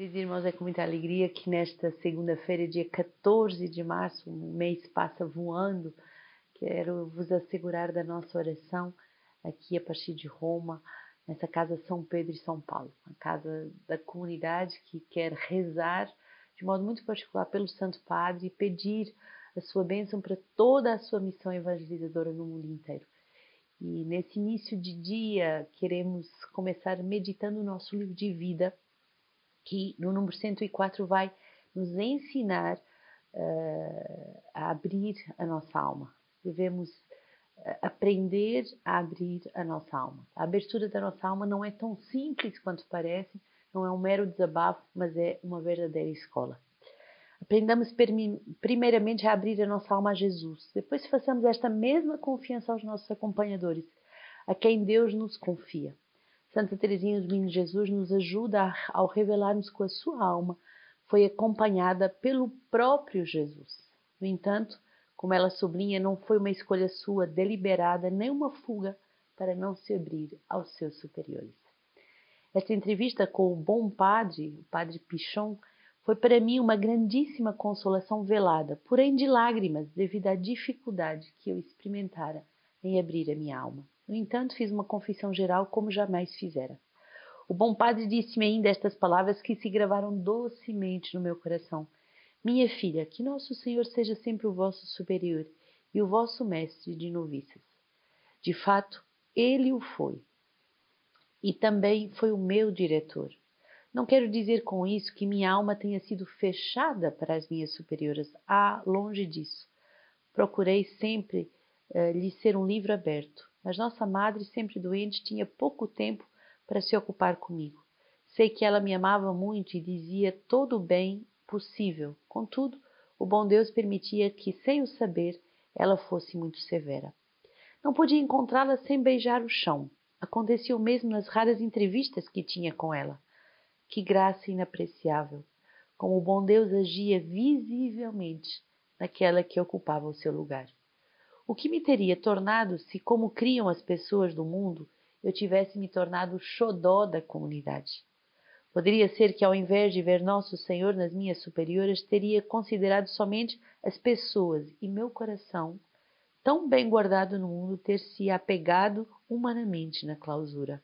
Queridos irmãos, é com muita alegria que nesta segunda-feira, dia 14 de março, o mês passa voando. Quero vos assegurar da nossa oração aqui a partir de Roma, nessa casa São Pedro e São Paulo, a casa da comunidade que quer rezar de modo muito particular pelo Santo Padre e pedir a sua bênção para toda a sua missão evangelizadora no mundo inteiro. E nesse início de dia, queremos começar meditando o nosso livro de vida que no número 104 vai nos ensinar uh, a abrir a nossa alma. Devemos uh, aprender a abrir a nossa alma. A abertura da nossa alma não é tão simples quanto parece, não é um mero desabafo, mas é uma verdadeira escola. Aprendamos primeiramente a abrir a nossa alma a Jesus. Depois façamos esta mesma confiança aos nossos acompanhadores, a quem Deus nos confia. Santa Teresinha do Menino Jesus nos ajuda ao revelarmos que a sua alma foi acompanhada pelo próprio Jesus. No entanto, como ela sublinha, não foi uma escolha sua deliberada nem uma fuga para não se abrir aos seus superiores. Esta entrevista com o bom padre, o padre Pichon, foi para mim uma grandíssima consolação velada, porém de lágrimas, devido à dificuldade que eu experimentara em abrir a minha alma. No entanto, fiz uma confissão geral como jamais fizera. O bom padre disse-me ainda estas palavras que se gravaram docemente no meu coração. Minha filha, que nosso Senhor seja sempre o vosso superior e o vosso mestre de noviças. De fato, ele o foi. E também foi o meu diretor. Não quero dizer com isso que minha alma tenha sido fechada para as minhas superioras. Ah, longe disso. Procurei sempre uh, lhe ser um livro aberto mas nossa madre, sempre doente, tinha pouco tempo para se ocupar comigo. Sei que ela me amava muito e dizia todo o bem possível. Contudo, o bom Deus permitia que, sem o saber, ela fosse muito severa. Não podia encontrá-la sem beijar o chão. Acontecia o mesmo nas raras entrevistas que tinha com ela. Que graça inapreciável! Como o bom Deus agia visivelmente naquela que ocupava o seu lugar. O que me teria tornado se, como criam as pessoas do mundo, eu tivesse me tornado xodó da comunidade? Poderia ser que, ao invés de ver Nosso Senhor nas minhas superiores, teria considerado somente as pessoas e meu coração, tão bem guardado no mundo, ter se apegado humanamente na clausura.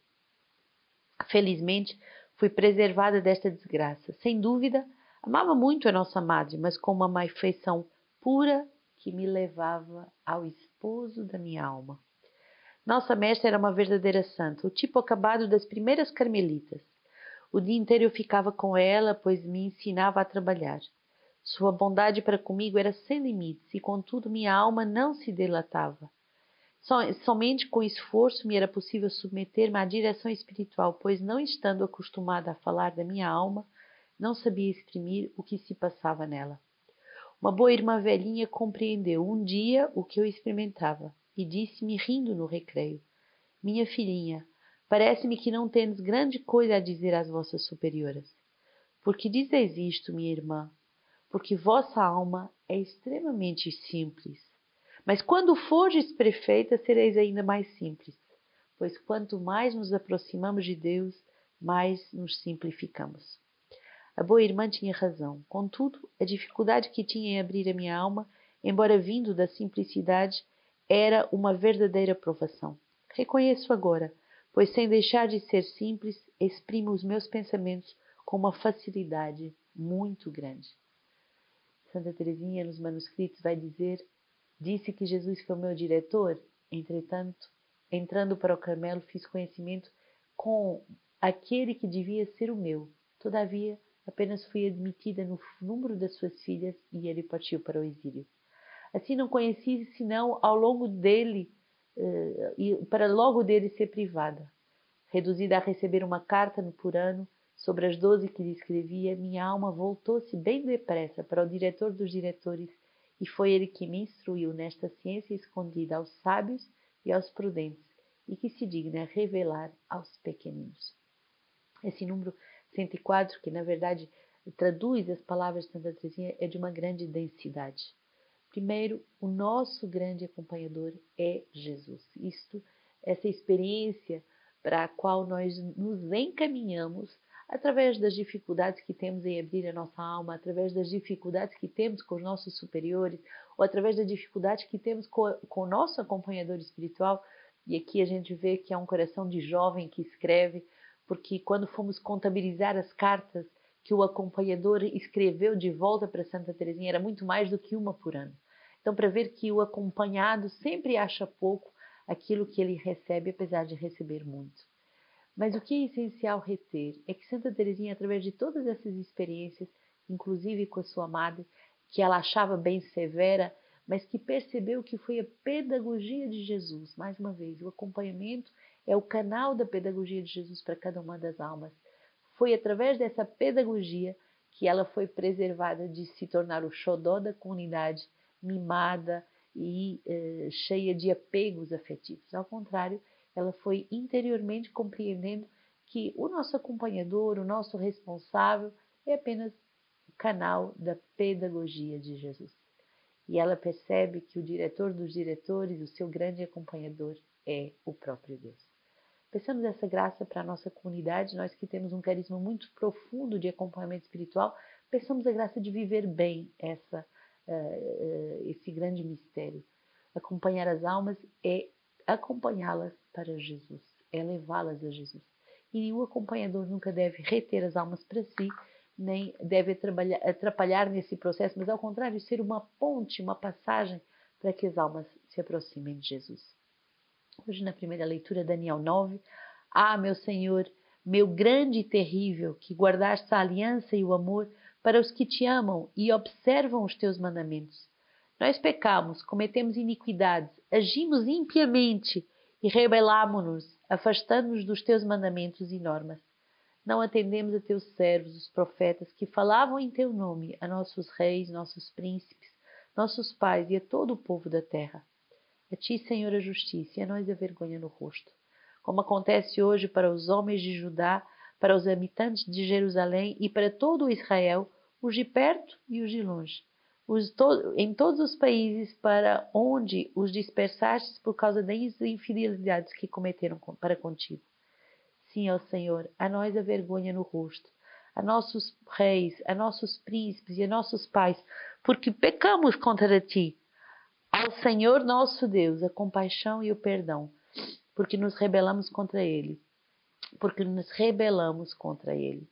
Felizmente, fui preservada desta desgraça. Sem dúvida, amava muito a nossa madre, mas com uma afeição pura que me levava ao esposo da minha alma. Nossa mestra era uma verdadeira santa, o tipo acabado das primeiras carmelitas. O dia inteiro eu ficava com ela, pois me ensinava a trabalhar. Sua bondade para comigo era sem limites e, contudo, minha alma não se delatava. somente com esforço me era possível submeter-me à direção espiritual, pois, não estando acostumada a falar da minha alma, não sabia exprimir o que se passava nela. Uma boa irmã velhinha compreendeu um dia o que eu experimentava e disse-me rindo no recreio: Minha filhinha, parece-me que não tendes grande coisa a dizer às vossas superioras. Por que dizeis isto, minha irmã? Porque vossa alma é extremamente simples. Mas quando fordes prefeita, sereis ainda mais simples, pois quanto mais nos aproximamos de Deus, mais nos simplificamos. A boa irmã tinha razão. Contudo, a dificuldade que tinha em abrir a minha alma, embora vindo da simplicidade, era uma verdadeira provação. Reconheço agora, pois sem deixar de ser simples, exprimo os meus pensamentos com uma facilidade muito grande. Santa Teresinha nos manuscritos vai dizer: Disse que Jesus foi o meu diretor, entretanto, entrando para o Carmelo, fiz conhecimento com aquele que devia ser o meu. Todavia, apenas fui admitida no número das suas filhas e ele partiu para o exílio. Assim não conheci senão ao longo dele, uh, e para logo dele ser privada. Reduzida a receber uma carta no por ano sobre as doze que lhe escrevia, minha alma voltou-se bem depressa para o diretor dos diretores e foi ele que me instruiu nesta ciência escondida aos sábios e aos prudentes e que se digna revelar aos pequeninos. Esse número 104, que na verdade traduz as palavras de Santa Teresinha, é de uma grande densidade. Primeiro, o nosso grande acompanhador é Jesus. Isto, essa experiência para a qual nós nos encaminhamos através das dificuldades que temos em abrir a nossa alma, através das dificuldades que temos com os nossos superiores, ou através das dificuldades que temos com, com o nosso acompanhador espiritual. E aqui a gente vê que é um coração de jovem que escreve, porque quando fomos contabilizar as cartas que o acompanhador escreveu de volta para Santa Teresinha, era muito mais do que uma por ano. Então, para ver que o acompanhado sempre acha pouco aquilo que ele recebe, apesar de receber muito. Mas o que é essencial reter é que Santa Teresinha, através de todas essas experiências, inclusive com a sua madre, que ela achava bem severa, mas que percebeu que foi a pedagogia de Jesus. Mais uma vez, o acompanhamento é o canal da pedagogia de Jesus para cada uma das almas. Foi através dessa pedagogia que ela foi preservada de se tornar o xodó da comunidade, mimada e eh, cheia de apegos afetivos. Ao contrário, ela foi interiormente compreendendo que o nosso acompanhador, o nosso responsável, é apenas o canal da pedagogia de Jesus. E ela percebe que o diretor dos diretores, o seu grande acompanhador, é o próprio Deus. Peçamos essa graça para a nossa comunidade, nós que temos um carisma muito profundo de acompanhamento espiritual, peçamos a graça de viver bem essa, uh, uh, esse grande mistério. Acompanhar as almas é acompanhá-las para Jesus, é levá-las a Jesus. E o acompanhador nunca deve reter as almas para si, nem deve atrapalhar nesse processo, mas ao contrário, ser uma ponte, uma passagem para que as almas se aproximem de Jesus. Hoje, na primeira leitura, Daniel 9. Ah, meu Senhor, meu grande e terrível, que guardaste a aliança e o amor para os que te amam e observam os teus mandamentos. Nós pecamos, cometemos iniquidades, agimos impiamente e rebelámo-nos, afastando-nos dos teus mandamentos e normas. Não atendemos a teus servos, os profetas, que falavam em teu nome a nossos reis, nossos príncipes, nossos pais e a todo o povo da terra. A ti, Senhor, a justiça e a nós a vergonha no rosto. Como acontece hoje para os homens de Judá, para os habitantes de Jerusalém e para todo o Israel, os de perto e os de longe os to em todos os países para onde os dispersastes por causa das infidelidades que cometeram para contigo. Sim, ó Senhor, a nós a vergonha no rosto, a nossos reis, a nossos príncipes e a nossos pais, porque pecamos contra ti. Ao Senhor nosso Deus, a compaixão e o perdão, porque nos rebelamos contra ele, porque nos rebelamos contra ele.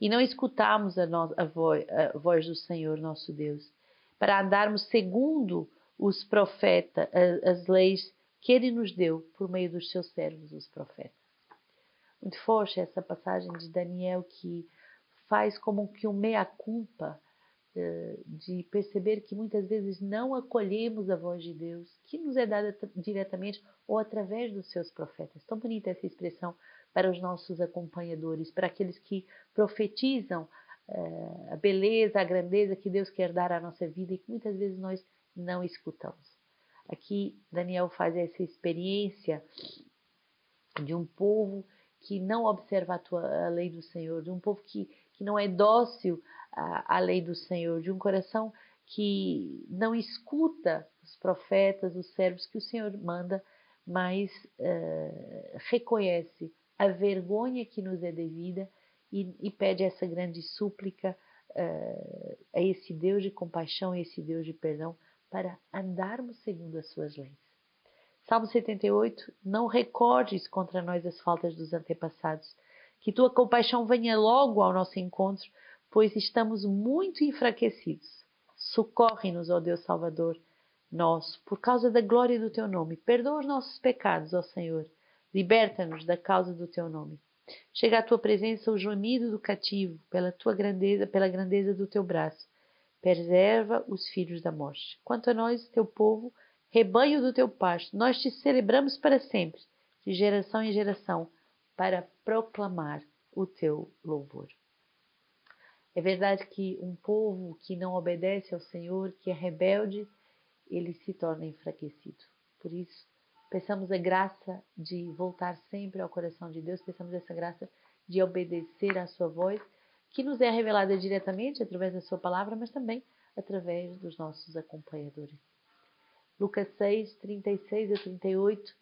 E não escutamos a, no, a, voz, a voz do Senhor nosso Deus para andarmos segundo os profetas, as leis que ele nos deu por meio dos seus servos, os profetas. Muito forte essa passagem de Daniel que faz como que um meia-culpa de perceber que muitas vezes não acolhemos a voz de Deus, que nos é dada diretamente ou através dos seus profetas. Tão bonita essa expressão para os nossos acompanhadores, para aqueles que profetizam uh, a beleza, a grandeza que Deus quer dar à nossa vida e que muitas vezes nós não escutamos. Aqui Daniel faz essa experiência de um povo que não observa a, tua, a lei do Senhor, de um povo que, que não é dócil à, à lei do Senhor, de um coração que não escuta os profetas, os servos que o Senhor manda, mas uh, reconhece a vergonha que nos é devida e, e pede essa grande súplica uh, a esse Deus de compaixão, a esse Deus de perdão, para andarmos segundo as suas leis. Salmo 78, não recordes contra nós as faltas dos antepassados, que tua compaixão venha logo ao nosso encontro, pois estamos muito enfraquecidos. Socorre-nos, ó Deus Salvador nosso, por causa da glória do teu nome. Perdoa os nossos pecados, ó Senhor. Liberta-nos da causa do teu nome. Chega à tua presença o gemido do cativo, pela tua grandeza, pela grandeza do teu braço. Preserva os filhos da morte. Quanto a nós, teu povo, rebanho do teu pasto, nós te celebramos para sempre, de geração em geração, para proclamar o teu louvor. É verdade que um povo que não obedece ao Senhor, que é rebelde, ele se torna enfraquecido. Por isso, Peçamos a graça de voltar sempre ao coração de Deus, peçamos essa graça de obedecer à Sua voz, que nos é revelada diretamente através da Sua palavra, mas também através dos nossos acompanhadores. Lucas 6, 36 a 38.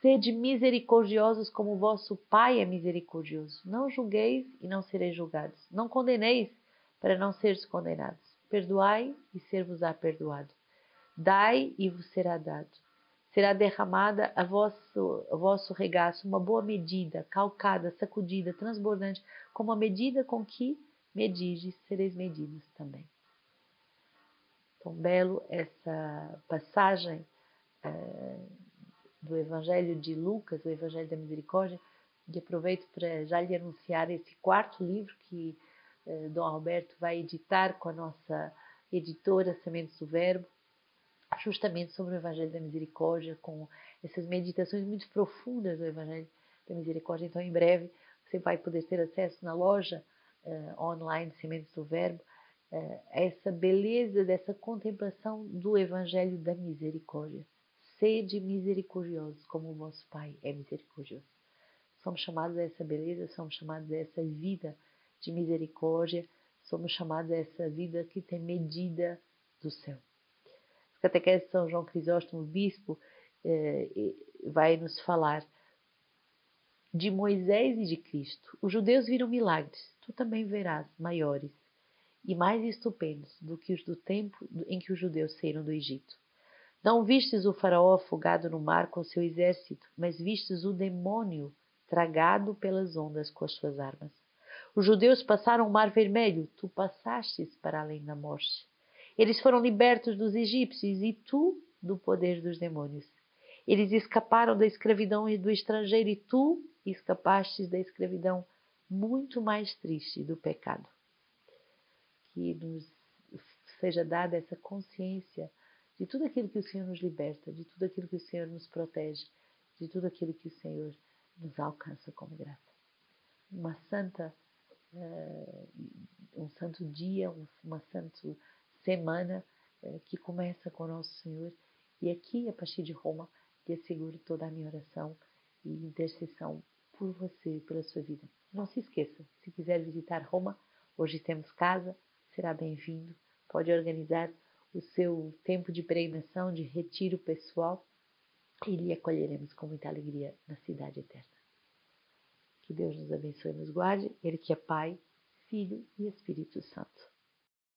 Sede misericordiosos como vosso Pai é misericordioso. Não julgueis e não sereis julgados. Não condeneis para não seres condenados. Perdoai e ser-vos-á perdoado. Dai e vos será dado. Será derramada a vosso, a vosso regaço uma boa medida, calcada, sacudida, transbordante, como a medida com que medides, sereis medidos também. Tão belo essa passagem. É, do Evangelho de Lucas, o Evangelho da Misericórdia, e aproveito para já lhe anunciar esse quarto livro que eh, Dom Alberto vai editar com a nossa editora Sementes do Verbo, justamente sobre o Evangelho da Misericórdia, com essas meditações muito profundas do Evangelho da Misericórdia. Então, em breve, você vai poder ter acesso na loja eh, online Sementes do Verbo eh, a essa beleza dessa contemplação do Evangelho da Misericórdia. Sede misericordiosos, como o vosso Pai é misericordioso. Somos chamados a essa beleza, somos chamados a essa vida de misericórdia, somos chamados a essa vida que tem medida do céu. As catequese de São João Crisóstomo, bispo, eh, vai nos falar de Moisés e de Cristo. Os judeus viram milagres, tu também verás maiores e mais estupendos do que os do tempo em que os judeus saíram do Egito. Não vistes o faraó afogado no mar com seu exército, mas vistes o demônio tragado pelas ondas com as suas armas. Os judeus passaram o mar vermelho, tu passastes para além da morte. Eles foram libertos dos egípcios e tu do poder dos demônios. Eles escaparam da escravidão e do estrangeiro e tu escapastes da escravidão muito mais triste do pecado. Que nos seja dada essa consciência de tudo aquilo que o Senhor nos liberta, de tudo aquilo que o Senhor nos protege, de tudo aquilo que o Senhor nos alcança como graça. Uma santa, uh, um santo dia, uma santa semana uh, que começa com o nosso Senhor e aqui, a partir de Roma, lhe asseguro toda a minha oração e intercessão por você, pela sua vida. Não se esqueça, se quiser visitar Roma, hoje temos casa, será bem-vindo. Pode organizar o seu tempo de peregrinação, de retiro pessoal, e lhe acolheremos com muita alegria na cidade eterna. Que Deus nos abençoe e nos guarde, Ele que é Pai, Filho e Espírito Santo.